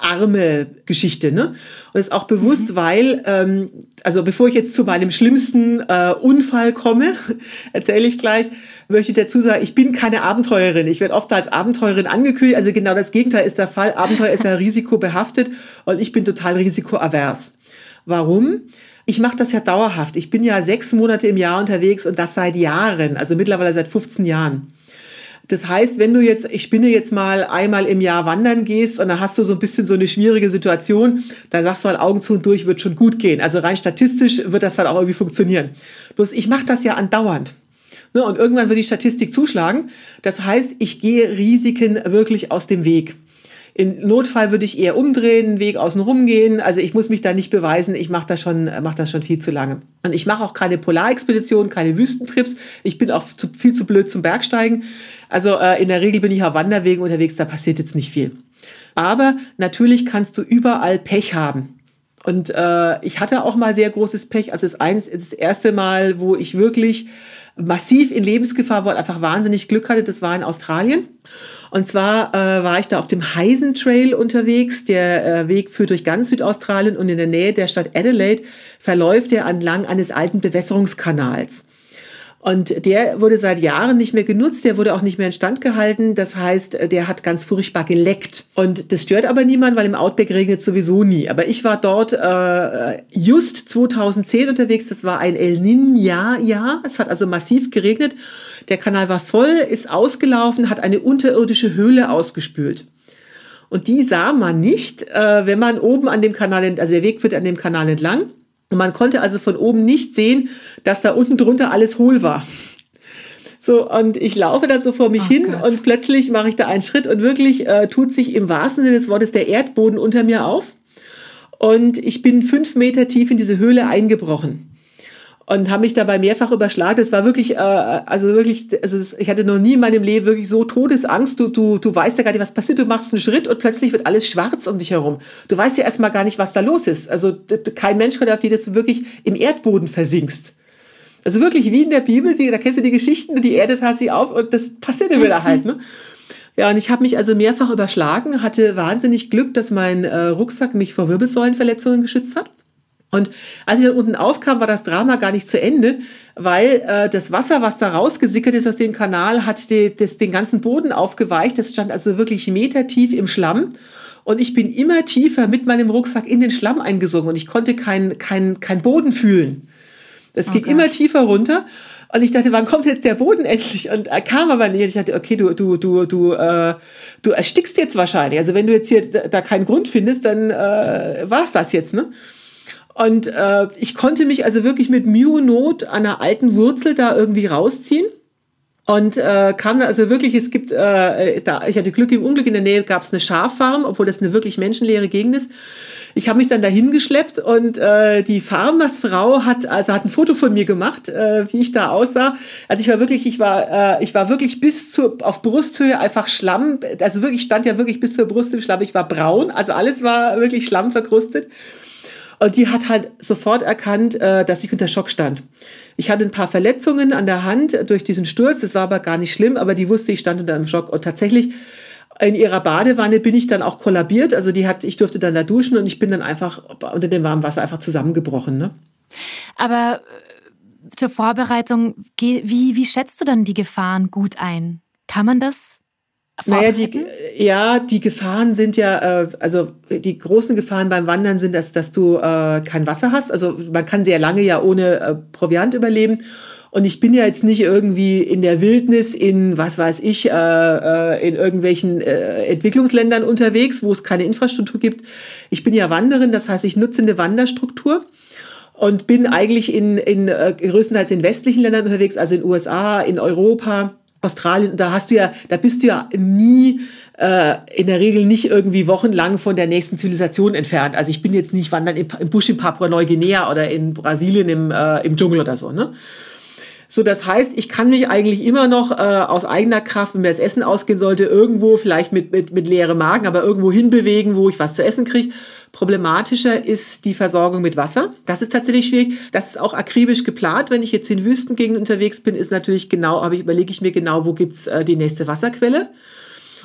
arme Geschichte. Ne? Und ist auch bewusst, mhm. weil, ähm, also bevor ich jetzt zu meinem schlimmsten äh, Unfall komme, erzähle ich gleich, möchte ich dazu sagen, ich bin keine Abenteurerin. Ich werde oft als Abenteurerin angekündigt. Also genau das Gegenteil ist der Fall. Abenteuer ist ja risikobehaftet und ich bin total risikoavers. Warum? Ich mache das ja dauerhaft. Ich bin ja sechs Monate im Jahr unterwegs und das seit Jahren, also mittlerweile seit 15 Jahren. Das heißt, wenn du jetzt, ich spinne jetzt mal einmal im Jahr wandern gehst und dann hast du so ein bisschen so eine schwierige Situation, dann sagst du halt Augen zu und durch, wird schon gut gehen. Also rein statistisch wird das dann auch irgendwie funktionieren. Bloß ich mache das ja andauernd. Ne, und irgendwann wird die Statistik zuschlagen. Das heißt, ich gehe Risiken wirklich aus dem Weg. In Notfall würde ich eher umdrehen, einen Weg außen rum gehen. Also ich muss mich da nicht beweisen. Ich mache das schon, mache das schon viel zu lange. Und ich mache auch keine Polarexpeditionen, keine Wüstentrips. Ich bin auch zu, viel zu blöd zum Bergsteigen. Also äh, in der Regel bin ich auf Wanderwegen unterwegs. Da passiert jetzt nicht viel. Aber natürlich kannst du überall Pech haben. Und äh, ich hatte auch mal sehr großes Pech. Also das, eines, das erste Mal, wo ich wirklich massiv in Lebensgefahr war und einfach wahnsinnig Glück hatte, das war in Australien. Und zwar äh, war ich da auf dem Heisen Trail unterwegs. Der äh, Weg führt durch ganz Südaustralien und in der Nähe der Stadt Adelaide verläuft er entlang eines alten Bewässerungskanals. Und der wurde seit Jahren nicht mehr genutzt, der wurde auch nicht mehr instand gehalten. Das heißt, der hat ganz furchtbar geleckt. Und das stört aber niemand, weil im Outback regnet sowieso nie. Aber ich war dort äh, just 2010 unterwegs. Das war ein El Niño-Jahr. Es hat also massiv geregnet. Der Kanal war voll, ist ausgelaufen, hat eine unterirdische Höhle ausgespült. Und die sah man nicht, äh, wenn man oben an dem Kanal, also der Weg führt an dem Kanal entlang. Und man konnte also von oben nicht sehen, dass da unten drunter alles hohl war. So, und ich laufe da so vor mich oh hin Gott. und plötzlich mache ich da einen Schritt und wirklich äh, tut sich im wahrsten Sinne des Wortes der Erdboden unter mir auf. Und ich bin fünf Meter tief in diese Höhle eingebrochen und habe mich dabei mehrfach überschlagen. Es war wirklich, äh, also wirklich, also ich hatte noch nie in meinem Leben wirklich so Todesangst. Du, du, du weißt ja gar nicht, was passiert. Du machst einen Schritt und plötzlich wird alles schwarz um dich herum. Du weißt ja erstmal gar nicht, was da los ist. Also kein Mensch kommt auf die, dass du wirklich im Erdboden versinkst. Also wirklich wie in der Bibel, die, da kennst du die Geschichten, die Erde tat sich auf und das passierte mir da halt. Ne? Ja, und ich habe mich also mehrfach überschlagen, hatte wahnsinnig Glück, dass mein äh, Rucksack mich vor Wirbelsäulenverletzungen geschützt hat. Und als ich dann unten aufkam, war das Drama gar nicht zu Ende, weil äh, das Wasser, was da rausgesickert ist aus dem Kanal, hat die, das, den ganzen Boden aufgeweicht. Das stand also wirklich metertief im Schlamm. Und ich bin immer tiefer mit meinem Rucksack in den Schlamm eingesunken und ich konnte keinen kein, kein Boden fühlen. Das oh ging immer tiefer runter. Und ich dachte, wann kommt jetzt der Boden endlich? Und er kam aber nicht. Und ich dachte, okay, du, du, du, du, äh, du erstickst jetzt wahrscheinlich. Also wenn du jetzt hier da keinen Grund findest, dann äh, war es das jetzt, ne? Und äh, ich konnte mich also wirklich mit Mühe und Not an einer alten Wurzel da irgendwie rausziehen. Und äh, kam da also wirklich, es gibt, äh, da, ich hatte Glück im Unglück, in der Nähe gab es eine Schaffarm, obwohl das eine wirklich menschenleere Gegend ist. Ich habe mich dann dahin geschleppt und äh, die Farmersfrau hat, also hat ein Foto von mir gemacht, äh, wie ich da aussah. Also ich war wirklich, ich war, äh, ich war wirklich bis zur, auf Brusthöhe einfach Schlamm, also wirklich stand ja wirklich bis zur Brust im Schlamm. Ich war braun, also alles war wirklich Schlamm verkrustet. Und die hat halt sofort erkannt, äh, dass ich unter Schock stand. Ich hatte ein paar Verletzungen an der Hand durch diesen Sturz. Das war aber gar nicht schlimm, aber die wusste, ich stand unter einem Schock. Und tatsächlich In ihrer Badewanne bin ich dann auch kollabiert. Also die hat, ich durfte dann da duschen und ich bin dann einfach unter dem warmen Wasser einfach zusammengebrochen. Ne? Aber äh, zur Vorbereitung, wie, wie schätzt du dann die Gefahren gut ein? Kann man das naja, die, ja, die Gefahren sind ja, äh, also die großen Gefahren beim Wandern sind, dass, dass du äh, kein Wasser hast. Also man kann sehr lange ja ohne äh, Proviant überleben. Und ich bin ja jetzt nicht irgendwie in der Wildnis in, was weiß ich, äh, äh, in irgendwelchen äh, Entwicklungsländern unterwegs, wo es keine Infrastruktur gibt. Ich bin ja Wanderin, das heißt, ich nutze eine Wanderstruktur und bin eigentlich in, in äh, größtenteils in westlichen Ländern unterwegs, also in USA, in Europa Australien, da hast du ja, da bist du ja nie äh, in der Regel nicht irgendwie wochenlang von der nächsten Zivilisation entfernt. Also ich bin jetzt nicht wandern im, Busch in Papua-Neuguinea oder in Brasilien im, äh, im Dschungel oder so. Ne? So, das heißt, ich kann mich eigentlich immer noch äh, aus eigener Kraft, wenn mir das Essen ausgehen sollte, irgendwo vielleicht mit, mit, mit leerem Magen, aber irgendwo hinbewegen, wo ich was zu essen kriege. Problematischer ist die Versorgung mit Wasser. Das ist tatsächlich schwierig. Das ist auch akribisch geplant. Wenn ich jetzt in Wüstengegenden unterwegs bin, ist natürlich genau, aber ich überlege ich mir genau, wo gibt's äh, die nächste Wasserquelle.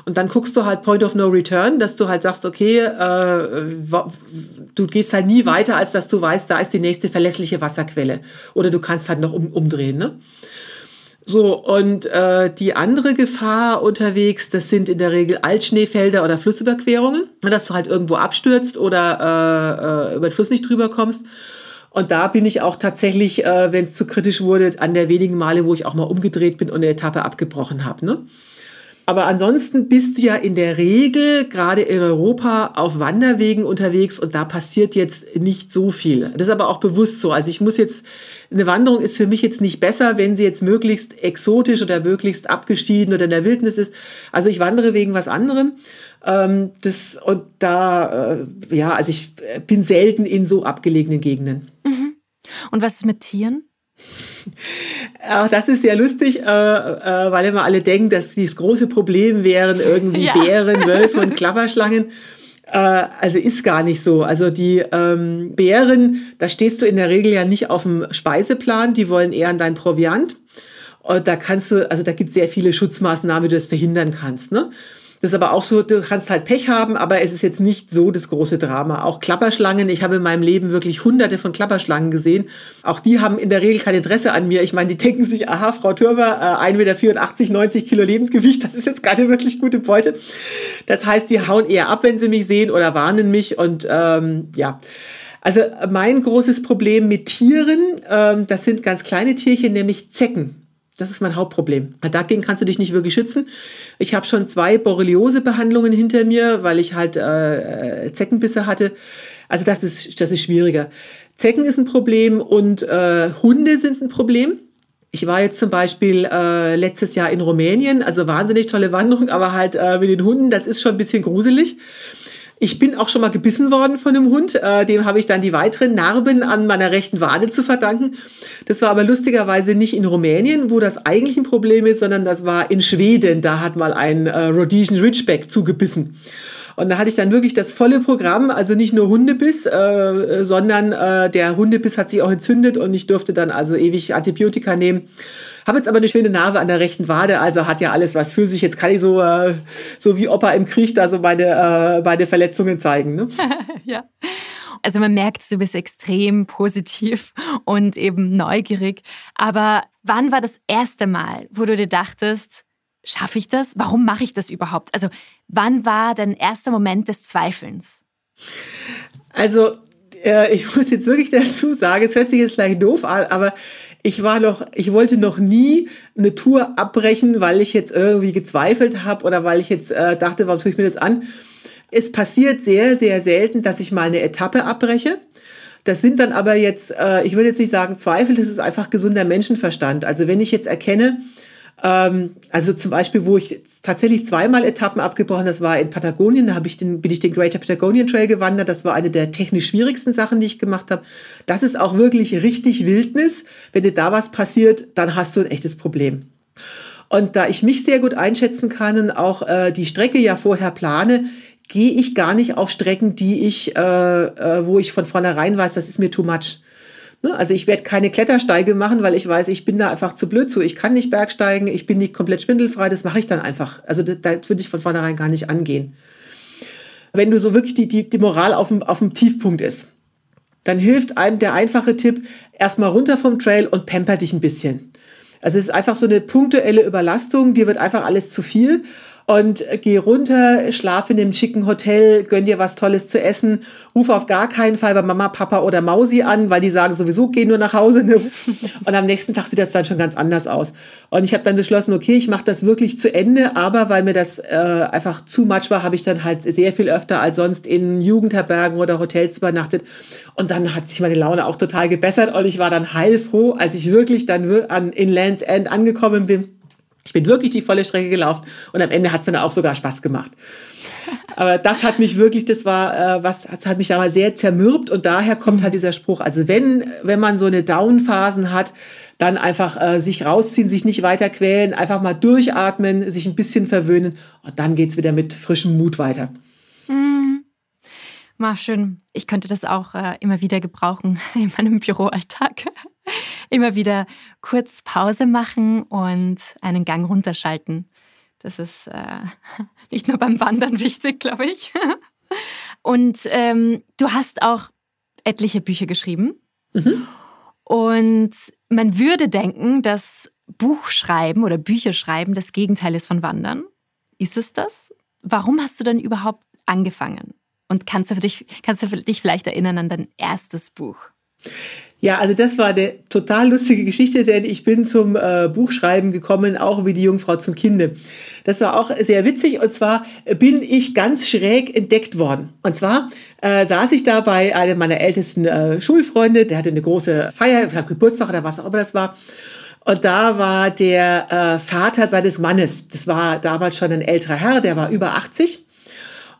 Und dann guckst du halt Point of No Return, dass du halt sagst, okay, äh, du gehst halt nie weiter, als dass du weißt, da ist die nächste verlässliche Wasserquelle. Oder du kannst halt noch um, umdrehen. Ne? So, und äh, die andere Gefahr unterwegs, das sind in der Regel Altschneefelder oder Flussüberquerungen, dass du halt irgendwo abstürzt oder äh, äh, über den Fluss nicht drüber kommst. Und da bin ich auch tatsächlich, äh, wenn es zu kritisch wurde, an der wenigen Male, wo ich auch mal umgedreht bin und eine Etappe abgebrochen habe. Ne? Aber ansonsten bist du ja in der Regel gerade in Europa auf Wanderwegen unterwegs und da passiert jetzt nicht so viel. Das ist aber auch bewusst so. Also ich muss jetzt, eine Wanderung ist für mich jetzt nicht besser, wenn sie jetzt möglichst exotisch oder möglichst abgeschieden oder in der Wildnis ist. Also ich wandere wegen was anderem. Ähm, das, und da, äh, ja, also ich bin selten in so abgelegenen Gegenden. Mhm. Und was ist mit Tieren? Auch das ist sehr lustig, äh, äh, weil immer alle denken, dass das große Problem wären irgendwie ja. Bären, Wölfe und Klapperschlangen. Äh, also ist gar nicht so. Also die ähm, Bären, da stehst du in der Regel ja nicht auf dem Speiseplan, die wollen eher an dein Proviant. Und da kannst du, also da gibt es sehr viele Schutzmaßnahmen, wie du das verhindern kannst. Ne? Das ist aber auch so, du kannst halt Pech haben, aber es ist jetzt nicht so das große Drama. Auch Klapperschlangen, ich habe in meinem Leben wirklich hunderte von Klapperschlangen gesehen. Auch die haben in der Regel kein Interesse an mir. Ich meine, die denken sich, aha, Frau Türber, äh, 1,84 Meter, 90 Kilo Lebensgewicht, das ist jetzt keine wirklich gute Beute. Das heißt, die hauen eher ab, wenn sie mich sehen oder warnen mich und ähm, ja. Also mein großes Problem mit Tieren, ähm, das sind ganz kleine Tierchen, nämlich Zecken. Das ist mein Hauptproblem. Dagegen kannst du dich nicht wirklich schützen. Ich habe schon zwei Borreliose-Behandlungen hinter mir, weil ich halt äh, Zeckenbisse hatte. Also das ist, das ist schwieriger. Zecken ist ein Problem und äh, Hunde sind ein Problem. Ich war jetzt zum Beispiel äh, letztes Jahr in Rumänien, also wahnsinnig tolle Wanderung, aber halt äh, mit den Hunden, das ist schon ein bisschen gruselig. Ich bin auch schon mal gebissen worden von einem Hund. Äh, dem habe ich dann die weiteren Narben an meiner rechten Wade zu verdanken. Das war aber lustigerweise nicht in Rumänien, wo das eigentlich ein Problem ist, sondern das war in Schweden. Da hat mal ein äh, Rhodesian Ridgeback zugebissen. Und da hatte ich dann wirklich das volle Programm, also nicht nur Hundebiss, äh, sondern äh, der Hundebiss hat sich auch entzündet und ich durfte dann also ewig Antibiotika nehmen. Habe jetzt aber eine schöne Narbe an der rechten Wade, also hat ja alles was für sich. Jetzt kann ich so, äh, so wie Opa im Krieg da so meine, äh, meine Verletzungen zeigen. Ne? ja. Also man merkt, du bist extrem positiv und eben neugierig. Aber wann war das erste Mal, wo du dir dachtest, schaffe ich das? Warum mache ich das überhaupt? Also wann war dein erster Moment des Zweifelns? Also äh, ich muss jetzt wirklich dazu sagen, es hört sich jetzt gleich doof an, aber ich war noch, ich wollte noch nie eine Tour abbrechen, weil ich jetzt irgendwie gezweifelt habe oder weil ich jetzt äh, dachte, warum tue ich mir das an? Es passiert sehr, sehr selten, dass ich mal eine Etappe abbreche. Das sind dann aber jetzt, äh, ich würde jetzt nicht sagen Zweifel, das ist einfach gesunder Menschenverstand. Also wenn ich jetzt erkenne, ähm, also zum Beispiel, wo ich tatsächlich zweimal Etappen abgebrochen, das war in Patagonien, da ich den, bin ich den Greater Patagonian Trail gewandert. Das war eine der technisch schwierigsten Sachen, die ich gemacht habe. Das ist auch wirklich richtig Wildnis. Wenn dir da was passiert, dann hast du ein echtes Problem. Und da ich mich sehr gut einschätzen kann und auch äh, die Strecke ja vorher plane, gehe ich gar nicht auf Strecken, die ich, äh, äh, wo ich von vornherein weiß, das ist mir too much. Ne? Also ich werde keine Klettersteige machen, weil ich weiß, ich bin da einfach zu blöd zu. Ich kann nicht Bergsteigen, ich bin nicht komplett schwindelfrei, das mache ich dann einfach. Also das, das würde ich von vornherein gar nicht angehen. Wenn du so wirklich die, die, die Moral auf dem, auf dem Tiefpunkt ist, dann hilft ein, der einfache Tipp, erstmal runter vom Trail und pamper dich ein bisschen. Also es ist einfach so eine punktuelle Überlastung, dir wird einfach alles zu viel und geh runter, schlaf in einem schicken Hotel, gönn dir was Tolles zu essen, ruf auf gar keinen Fall bei Mama, Papa oder Mausi an, weil die sagen sowieso, geh nur nach Hause. Ne? Und am nächsten Tag sieht das dann schon ganz anders aus. Und ich habe dann beschlossen, okay, ich mache das wirklich zu Ende, aber weil mir das äh, einfach zu much war, habe ich dann halt sehr viel öfter als sonst in Jugendherbergen oder Hotels übernachtet. Und dann hat sich meine Laune auch total gebessert und ich war dann heilfroh, als ich wirklich dann an, in Land's End angekommen bin ich bin wirklich die volle Strecke gelaufen und am Ende hat es mir dann auch sogar Spaß gemacht. Aber das hat mich wirklich, das war äh, was, das hat mich damals sehr zermürbt und daher kommt halt dieser Spruch. Also wenn, wenn man so eine Down-Phasen hat, dann einfach äh, sich rausziehen, sich nicht weiter quälen, einfach mal durchatmen, sich ein bisschen verwöhnen und dann geht's wieder mit frischem Mut weiter. Mhm. Mal schön. Ich könnte das auch äh, immer wieder gebrauchen in meinem Büroalltag immer wieder kurz Pause machen und einen Gang runterschalten. Das ist äh, nicht nur beim Wandern wichtig, glaube ich. Und ähm, du hast auch etliche Bücher geschrieben. Mhm. Und man würde denken, dass Buchschreiben oder Bücherschreiben das Gegenteil ist von Wandern. Ist es das? Warum hast du dann überhaupt angefangen? Und kannst du, für dich, kannst du dich vielleicht erinnern an dein erstes Buch? Ja, also das war eine total lustige Geschichte, denn ich bin zum äh, Buchschreiben gekommen, auch wie die Jungfrau zum Kinde. Das war auch sehr witzig und zwar bin ich ganz schräg entdeckt worden. Und zwar äh, saß ich da bei einem meiner ältesten äh, Schulfreunde, der hatte eine große Feier, ich Geburtstag oder was auch immer das war. Und da war der äh, Vater seines Mannes. Das war damals schon ein älterer Herr, der war über 80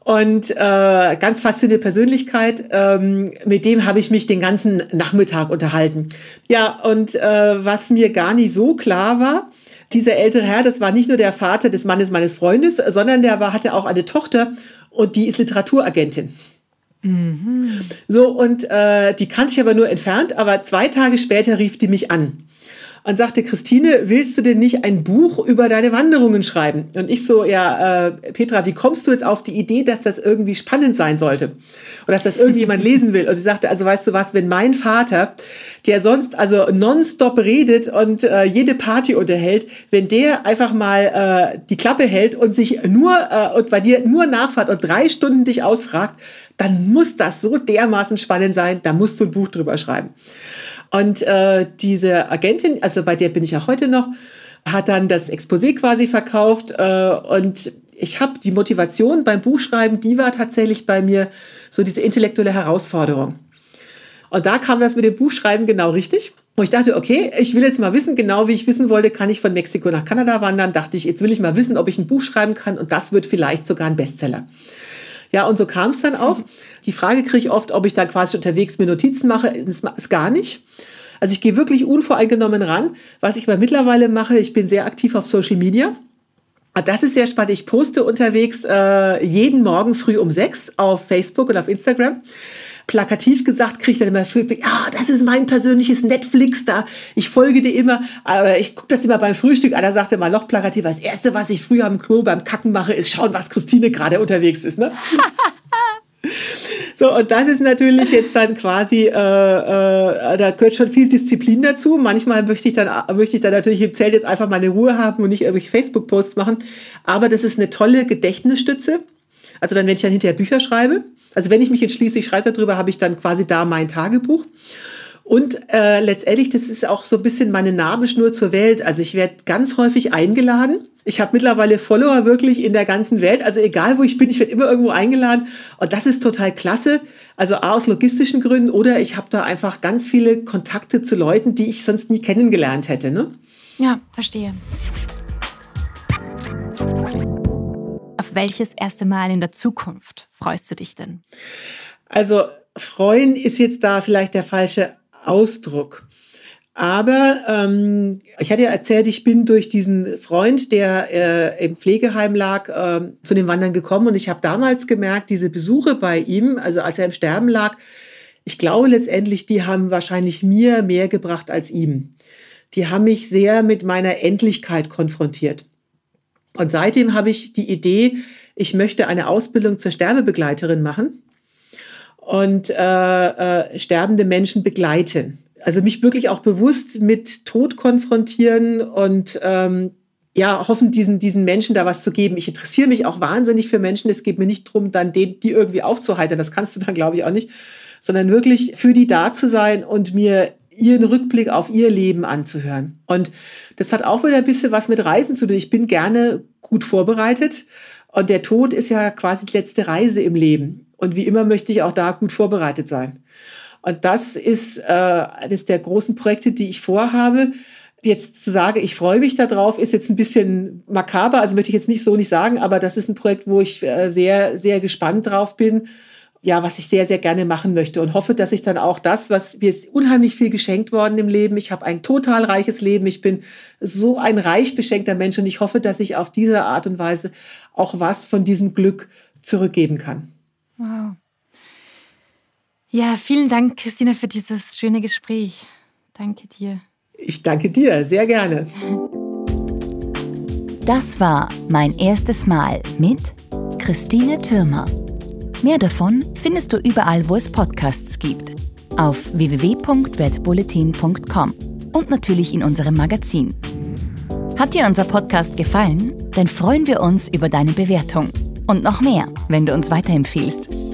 und äh, ganz faszinierende Persönlichkeit. Ähm, mit dem habe ich mich den ganzen Nachmittag unterhalten. Ja, und äh, was mir gar nicht so klar war, dieser ältere Herr, das war nicht nur der Vater des Mannes meines Freundes, sondern der war, hatte auch eine Tochter und die ist Literaturagentin. Mhm. So, und äh, die kannte ich aber nur entfernt, aber zwei Tage später rief die mich an und sagte, Christine, willst du denn nicht ein Buch über deine Wanderungen schreiben? Und ich so, ja, äh, Petra, wie kommst du jetzt auf die Idee, dass das irgendwie spannend sein sollte? Und dass das irgendjemand lesen will? Und sie sagte, also weißt du was, wenn mein Vater, der sonst also nonstop redet und äh, jede Party unterhält, wenn der einfach mal äh, die Klappe hält und sich nur äh, und bei dir nur nachfahrt und drei Stunden dich ausfragt, dann muss das so dermaßen spannend sein, da musst du ein Buch drüber schreiben. Und äh, diese Agentin, also bei der bin ich auch heute noch, hat dann das Exposé quasi verkauft äh, und ich habe die Motivation beim Buchschreiben, die war tatsächlich bei mir so diese intellektuelle Herausforderung. Und da kam das mit dem Buchschreiben genau richtig. Und ich dachte, okay, ich will jetzt mal wissen, genau wie ich wissen wollte, kann ich von Mexiko nach Kanada wandern. Dachte ich, jetzt will ich mal wissen, ob ich ein Buch schreiben kann und das wird vielleicht sogar ein Bestseller. Ja, und so kam es dann auch. Die Frage kriege ich oft, ob ich da quasi unterwegs mir Notizen mache. Das ist gar nicht. Also ich gehe wirklich unvoreingenommen ran. Was ich aber mittlerweile mache, ich bin sehr aktiv auf Social Media. Das ist sehr spannend. Ich poste unterwegs äh, jeden Morgen früh um sechs auf Facebook und auf Instagram plakativ gesagt, kriege ich dann immer Feedback, ah, das ist mein persönliches Netflix da, ich folge dir immer, aber ich gucke das immer beim Frühstück an, da sagte mal noch plakativ, das Erste, was ich früher am Klo beim Kacken mache, ist schauen, was Christine gerade unterwegs ist. Ne? So, und das ist natürlich jetzt dann quasi, äh, äh, da gehört schon viel Disziplin dazu. Manchmal möchte ich dann, möchte ich dann natürlich im Zelt jetzt einfach meine Ruhe haben und nicht irgendwelche Facebook-Posts machen. Aber das ist eine tolle Gedächtnisstütze. Also dann, wenn ich dann hinterher Bücher schreibe, also wenn ich mich entschließe, ich schreibe darüber, habe ich dann quasi da mein Tagebuch. Und äh, letztendlich, das ist auch so ein bisschen meine Nabelschnur zur Welt. Also ich werde ganz häufig eingeladen. Ich habe mittlerweile Follower wirklich in der ganzen Welt. Also egal, wo ich bin, ich werde immer irgendwo eingeladen. Und das ist total klasse. Also A, aus logistischen Gründen oder ich habe da einfach ganz viele Kontakte zu Leuten, die ich sonst nie kennengelernt hätte. Ne? Ja, verstehe. Welches erste Mal in der Zukunft freust du dich denn? Also freuen ist jetzt da vielleicht der falsche Ausdruck. Aber ähm, ich hatte ja erzählt, ich bin durch diesen Freund, der äh, im Pflegeheim lag, äh, zu den Wandern gekommen. Und ich habe damals gemerkt, diese Besuche bei ihm, also als er im Sterben lag, ich glaube letztendlich, die haben wahrscheinlich mir mehr gebracht als ihm. Die haben mich sehr mit meiner Endlichkeit konfrontiert. Und seitdem habe ich die Idee, ich möchte eine Ausbildung zur Sterbebegleiterin machen und äh, äh, sterbende Menschen begleiten. Also mich wirklich auch bewusst mit Tod konfrontieren und ähm, ja, hoffen, diesen, diesen Menschen da was zu geben. Ich interessiere mich auch wahnsinnig für Menschen. Es geht mir nicht darum, dann den, die irgendwie aufzuheitern. Das kannst du dann, glaube ich, auch nicht. Sondern wirklich für die da zu sein und mir ihren Rückblick auf ihr Leben anzuhören. Und das hat auch wieder ein bisschen was mit Reisen zu tun. Ich bin gerne gut vorbereitet. Und der Tod ist ja quasi die letzte Reise im Leben. Und wie immer möchte ich auch da gut vorbereitet sein. Und das ist äh, eines der großen Projekte, die ich vorhabe jetzt zu sagen, ich freue mich darauf, ist jetzt ein bisschen makaber, also möchte ich jetzt nicht so nicht sagen, aber das ist ein Projekt, wo ich äh, sehr, sehr gespannt drauf bin. Ja, was ich sehr, sehr gerne machen möchte und hoffe, dass ich dann auch das, was mir ist unheimlich viel geschenkt worden im Leben. Ich habe ein total reiches Leben. Ich bin so ein reich beschenkter Mensch und ich hoffe, dass ich auf diese Art und Weise auch was von diesem Glück zurückgeben kann. Wow. Ja, vielen Dank, Christina, für dieses schöne Gespräch. Danke dir. Ich danke dir, sehr gerne. Das war mein erstes Mal mit Christine Türmer. Mehr davon findest du überall, wo es Podcasts gibt. Auf www.redbulletin.com und natürlich in unserem Magazin. Hat dir unser Podcast gefallen? Dann freuen wir uns über deine Bewertung. Und noch mehr, wenn du uns weiterempfiehlst.